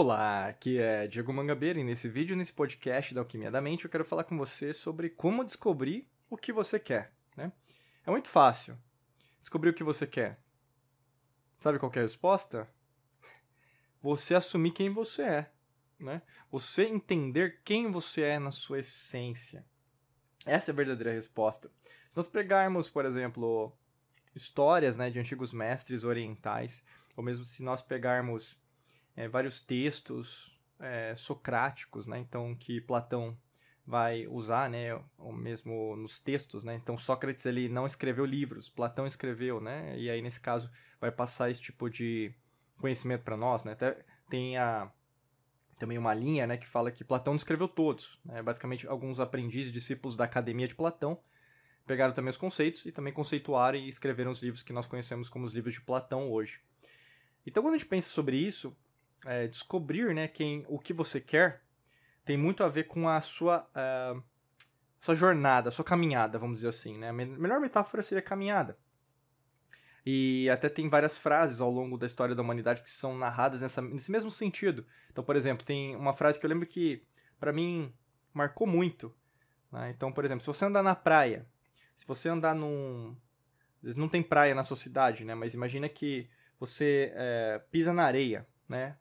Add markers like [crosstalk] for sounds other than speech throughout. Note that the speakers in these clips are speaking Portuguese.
Olá, aqui é Diego Mangabeira e nesse vídeo, nesse podcast da Alquimia da Mente, eu quero falar com você sobre como descobrir o que você quer. Né? É muito fácil descobrir o que você quer. Sabe qual é a resposta? Você assumir quem você é. Né? Você entender quem você é na sua essência. Essa é a verdadeira resposta. Se nós pegarmos, por exemplo, histórias né, de antigos mestres orientais, ou mesmo se nós pegarmos é, vários textos é, socráticos, né? Então, que Platão vai usar, né? Mesmo nos textos, né? Então, Sócrates, ele não escreveu livros, Platão escreveu, né? E aí, nesse caso, vai passar esse tipo de conhecimento para nós, né? Até tem a, também uma linha, né? Que fala que Platão não escreveu todos, né? Basicamente, alguns aprendizes, discípulos da Academia de Platão, pegaram também os conceitos e também conceituaram e escreveram os livros que nós conhecemos como os livros de Platão hoje. Então, quando a gente pensa sobre isso, é, descobrir né, quem, o que você quer tem muito a ver com a sua, uh, sua jornada, sua caminhada, vamos dizer assim. Né? A melhor metáfora seria caminhada. E até tem várias frases ao longo da história da humanidade que são narradas nessa, nesse mesmo sentido. Então, por exemplo, tem uma frase que eu lembro que, para mim, marcou muito. Né? Então, por exemplo, se você andar na praia, se você andar num. Não tem praia na sua cidade, né? Mas imagina que você é, pisa na areia, né?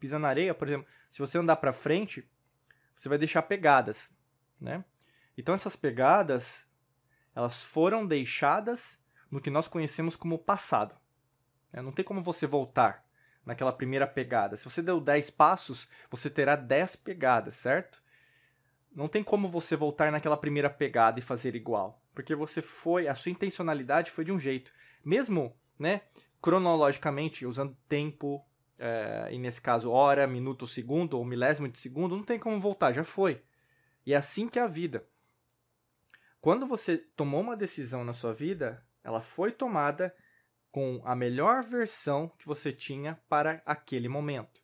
Pisa na areia, por exemplo, se você andar para frente, você vai deixar pegadas, né? Então essas pegadas, elas foram deixadas no que nós conhecemos como passado. Né? Não tem como você voltar naquela primeira pegada. Se você deu 10 passos, você terá 10 pegadas, certo? Não tem como você voltar naquela primeira pegada e fazer igual, porque você foi, a sua intencionalidade foi de um jeito. Mesmo, né, cronologicamente, usando tempo, é, e nesse caso hora, minuto, segundo ou milésimo de segundo, não tem como voltar, já foi. E é assim que é a vida. Quando você tomou uma decisão na sua vida, ela foi tomada com a melhor versão que você tinha para aquele momento.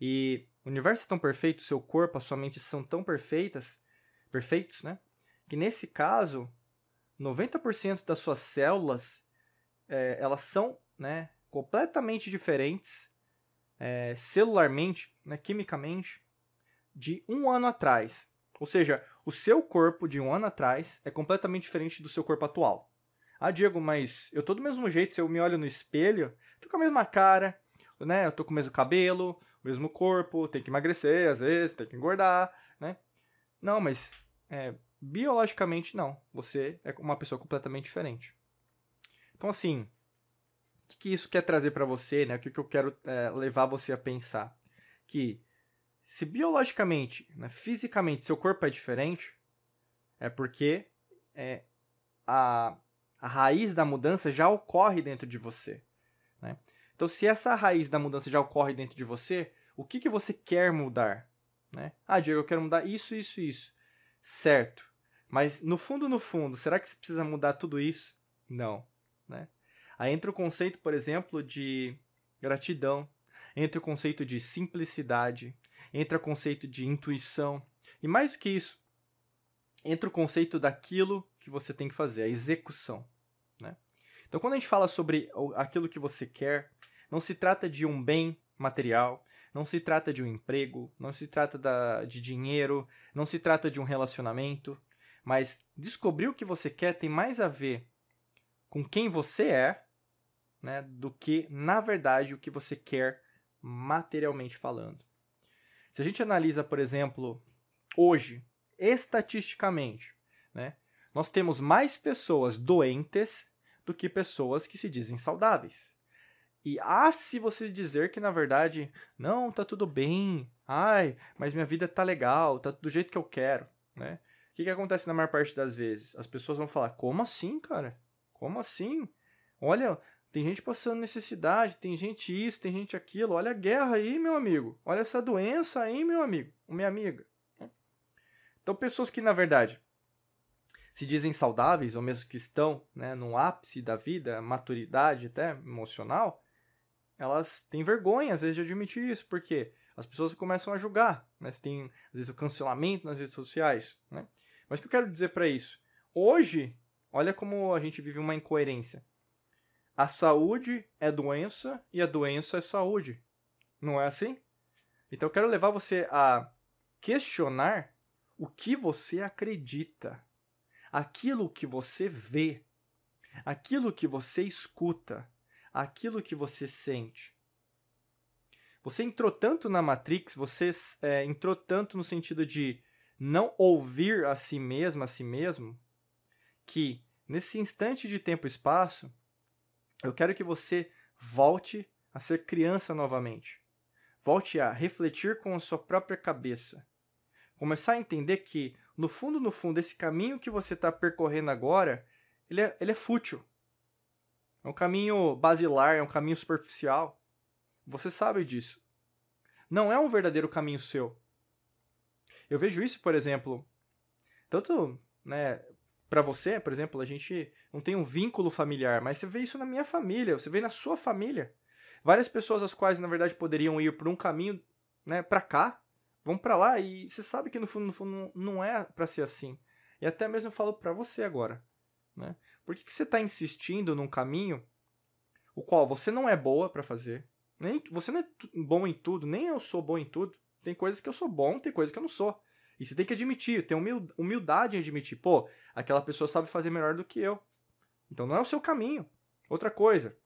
E o universo é tão perfeito, seu corpo, a sua mente são tão perfeitas, perfeitos, né? Que nesse caso, 90% das suas células, é, elas são, né, completamente diferentes é, celularmente, né, quimicamente, de um ano atrás. Ou seja, o seu corpo de um ano atrás é completamente diferente do seu corpo atual. Ah, Diego, mas eu tô do mesmo jeito, se eu me olho no espelho, tô com a mesma cara, né? Eu tô com o mesmo cabelo, o mesmo corpo, tem que emagrecer às vezes, tem que engordar, né? Não, mas é, biologicamente não. Você é uma pessoa completamente diferente. Então, assim, que, que isso quer trazer para você, né? O que, que eu quero é, levar você a pensar? Que se biologicamente, né, fisicamente, seu corpo é diferente, é porque é, a, a raiz da mudança já ocorre dentro de você. Né? Então, se essa raiz da mudança já ocorre dentro de você, o que, que você quer mudar? Né? Ah, Diego, eu quero mudar isso, isso, isso. Certo. Mas no fundo, no fundo, será que você precisa mudar tudo isso? Não. Né? Aí entra o conceito, por exemplo, de gratidão, entra o conceito de simplicidade, entra o conceito de intuição, e mais do que isso, entra o conceito daquilo que você tem que fazer, a execução. Né? Então, quando a gente fala sobre aquilo que você quer, não se trata de um bem material, não se trata de um emprego, não se trata da, de dinheiro, não se trata de um relacionamento, mas descobrir o que você quer tem mais a ver com quem você é né, do que, na verdade, o que você quer materialmente falando. Se a gente analisa, por exemplo, hoje, estatisticamente, né, nós temos mais pessoas doentes do que pessoas que se dizem saudáveis. E há se você dizer que na verdade, não, tá tudo bem, ai, mas minha vida tá legal, tá do jeito que eu quero, né? O que, que acontece na maior parte das vezes? As pessoas vão falar, como assim, cara? Como assim? Olha, tem gente passando necessidade, tem gente isso, tem gente aquilo. Olha a guerra aí, meu amigo. Olha essa doença aí, meu amigo, minha amiga. Então, pessoas que, na verdade, se dizem saudáveis, ou mesmo que estão né, no ápice da vida, maturidade até emocional, elas têm vergonha, às vezes, de admitir isso, porque as pessoas começam a julgar, né? Você tem, às vezes, o cancelamento nas redes sociais, né? Mas o que eu quero dizer para isso? Hoje, olha como a gente vive uma incoerência. A saúde é doença e a doença é saúde. Não é assim? Então eu quero levar você a questionar o que você acredita, aquilo que você vê, aquilo que você escuta, aquilo que você sente. Você entrou tanto na Matrix, você é, entrou tanto no sentido de não ouvir a si mesmo, a si mesmo, que nesse instante de tempo e espaço, eu quero que você volte a ser criança novamente. Volte a refletir com a sua própria cabeça. Começar a entender que, no fundo, no fundo, esse caminho que você está percorrendo agora, ele é, ele é fútil. É um caminho basilar, é um caminho superficial. Você sabe disso. Não é um verdadeiro caminho seu. Eu vejo isso, por exemplo, tanto né, para você, por exemplo, a gente não tem um vínculo familiar, mas você vê isso na minha família, você vê na sua família. Várias pessoas as quais, na verdade, poderiam ir por um caminho, né, para cá, vão para lá e você sabe que no fundo, no fundo não é para ser assim. E até mesmo eu falo para você agora, né? Por que, que você está insistindo num caminho o qual você não é boa para fazer? Nem você não é bom em tudo, nem eu sou bom em tudo. Tem coisas que eu sou bom, tem coisas que eu não sou. E você tem que admitir, ter humildade em admitir. Pô, aquela pessoa sabe fazer melhor do que eu. Então não é o seu caminho. Outra coisa.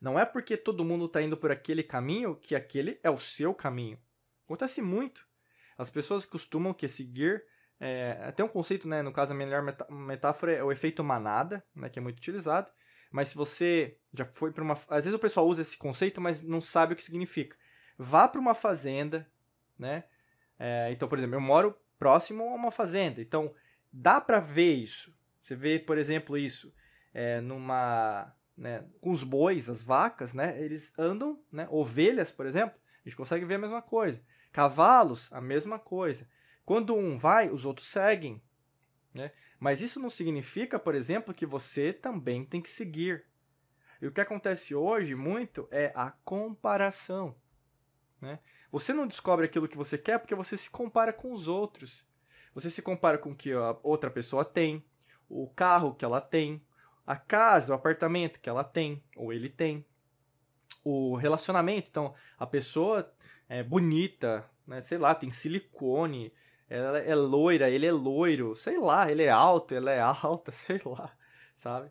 Não é porque todo mundo está indo por aquele caminho que aquele é o seu caminho. Acontece muito. As pessoas costumam que seguir. É, um conceito, né? No caso, a melhor metáfora é o efeito manada, né? Que é muito utilizado. Mas se você já foi para uma. Às vezes o pessoal usa esse conceito, mas não sabe o que significa. Vá para uma fazenda, né? É, então, por exemplo, eu moro próximo a uma fazenda, então dá para ver isso. Você vê, por exemplo, isso é, numa, né, com os bois, as vacas, né, eles andam, né, ovelhas, por exemplo, a gente consegue ver a mesma coisa. Cavalos, a mesma coisa. Quando um vai, os outros seguem. Né? Mas isso não significa, por exemplo, que você também tem que seguir. E o que acontece hoje muito é a comparação. Né? Você não descobre aquilo que você quer porque você se compara com os outros. Você se compara com o que a outra pessoa tem, o carro que ela tem, a casa, o apartamento que ela tem, ou ele tem, o relacionamento. Então, a pessoa é bonita, né? sei lá, tem silicone, ela é loira, ele é loiro, sei lá, ele é alto, ela é [laughs] alta, sei lá, sabe?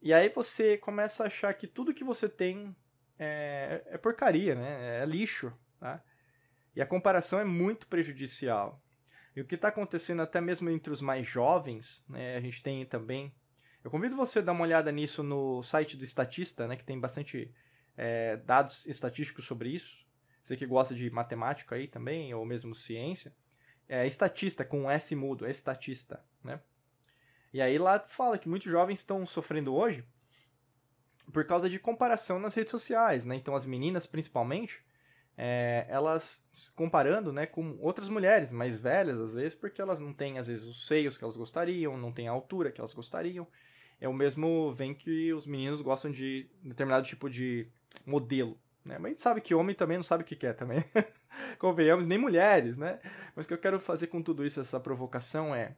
E aí você começa a achar que tudo que você tem é, é porcaria, né? É lixo, tá? E a comparação é muito prejudicial. E o que está acontecendo até mesmo entre os mais jovens, né? A gente tem também... Eu convido você a dar uma olhada nisso no site do Estatista, né? Que tem bastante é, dados estatísticos sobre isso. Você que gosta de matemática aí também, ou mesmo ciência. É estatista, com S mudo, é estatista, né? E aí lá fala que muitos jovens estão sofrendo hoje por causa de comparação nas redes sociais, né? Então as meninas, principalmente, é, elas comparando, né, com outras mulheres mais velhas às vezes, porque elas não têm às vezes os seios que elas gostariam, não têm a altura que elas gostariam. É o mesmo vem que os meninos gostam de determinado tipo de modelo, né? Mas a gente sabe que homem também não sabe o que quer também. [laughs] Convenhamos, nem mulheres, né? Mas o que eu quero fazer com tudo isso, essa provocação é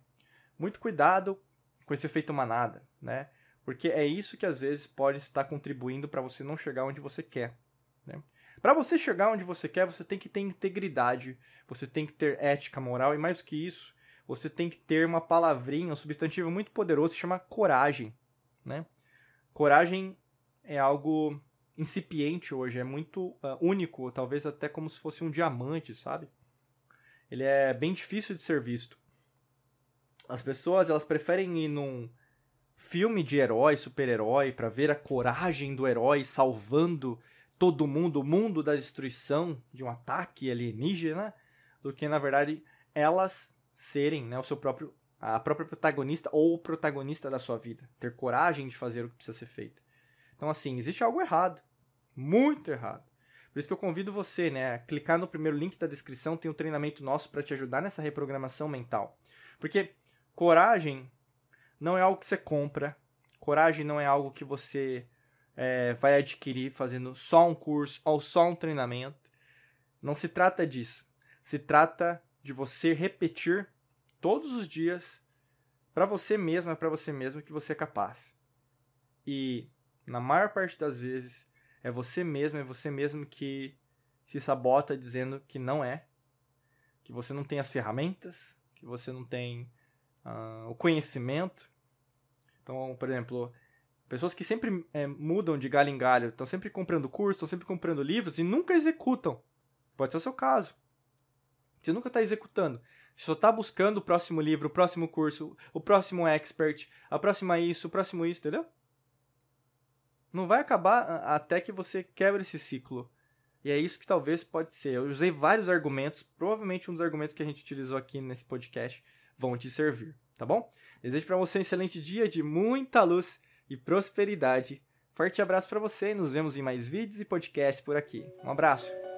muito cuidado com esse efeito manada, né? Porque é isso que às vezes pode estar contribuindo para você não chegar onde você quer. Né? Para você chegar onde você quer, você tem que ter integridade, você tem que ter ética moral e mais do que isso, você tem que ter uma palavrinha, um substantivo muito poderoso que chama coragem. Né? Coragem é algo incipiente hoje, é muito uh, único, talvez até como se fosse um diamante, sabe? Ele é bem difícil de ser visto. As pessoas elas preferem ir num filme de herói, super-herói, para ver a coragem do herói salvando todo mundo, o mundo da destruição de um ataque alienígena, do que na verdade elas serem né, o seu próprio a própria protagonista ou o protagonista da sua vida. Ter coragem de fazer o que precisa ser feito. Então, assim, existe algo errado. Muito errado. Por isso que eu convido você, né, a clicar no primeiro link da descrição, tem um treinamento nosso para te ajudar nessa reprogramação mental. Porque coragem não é algo que você compra, coragem não é algo que você é, vai adquirir fazendo só um curso ou só um treinamento. Não se trata disso. Se trata de você repetir todos os dias para você mesmo, para você mesmo que você é capaz. E na maior parte das vezes é você mesmo, é você mesmo que se sabota dizendo que não é, que você não tem as ferramentas, que você não tem uh, o conhecimento. Então, por exemplo, pessoas que sempre é, mudam de galho em galho, estão sempre comprando cursos, estão sempre comprando livros e nunca executam. Pode ser o seu caso. Você nunca está executando. Você só está buscando o próximo livro, o próximo curso, o próximo expert, a próxima isso, o próximo isso, entendeu? Não vai acabar até que você quebre esse ciclo. E é isso que talvez pode ser. Eu usei vários argumentos, provavelmente um dos argumentos que a gente utilizou aqui nesse podcast vão te servir, tá bom? Desejo para você um excelente dia de muita luz e prosperidade. Forte abraço para você nos vemos em mais vídeos e podcasts por aqui. Um abraço.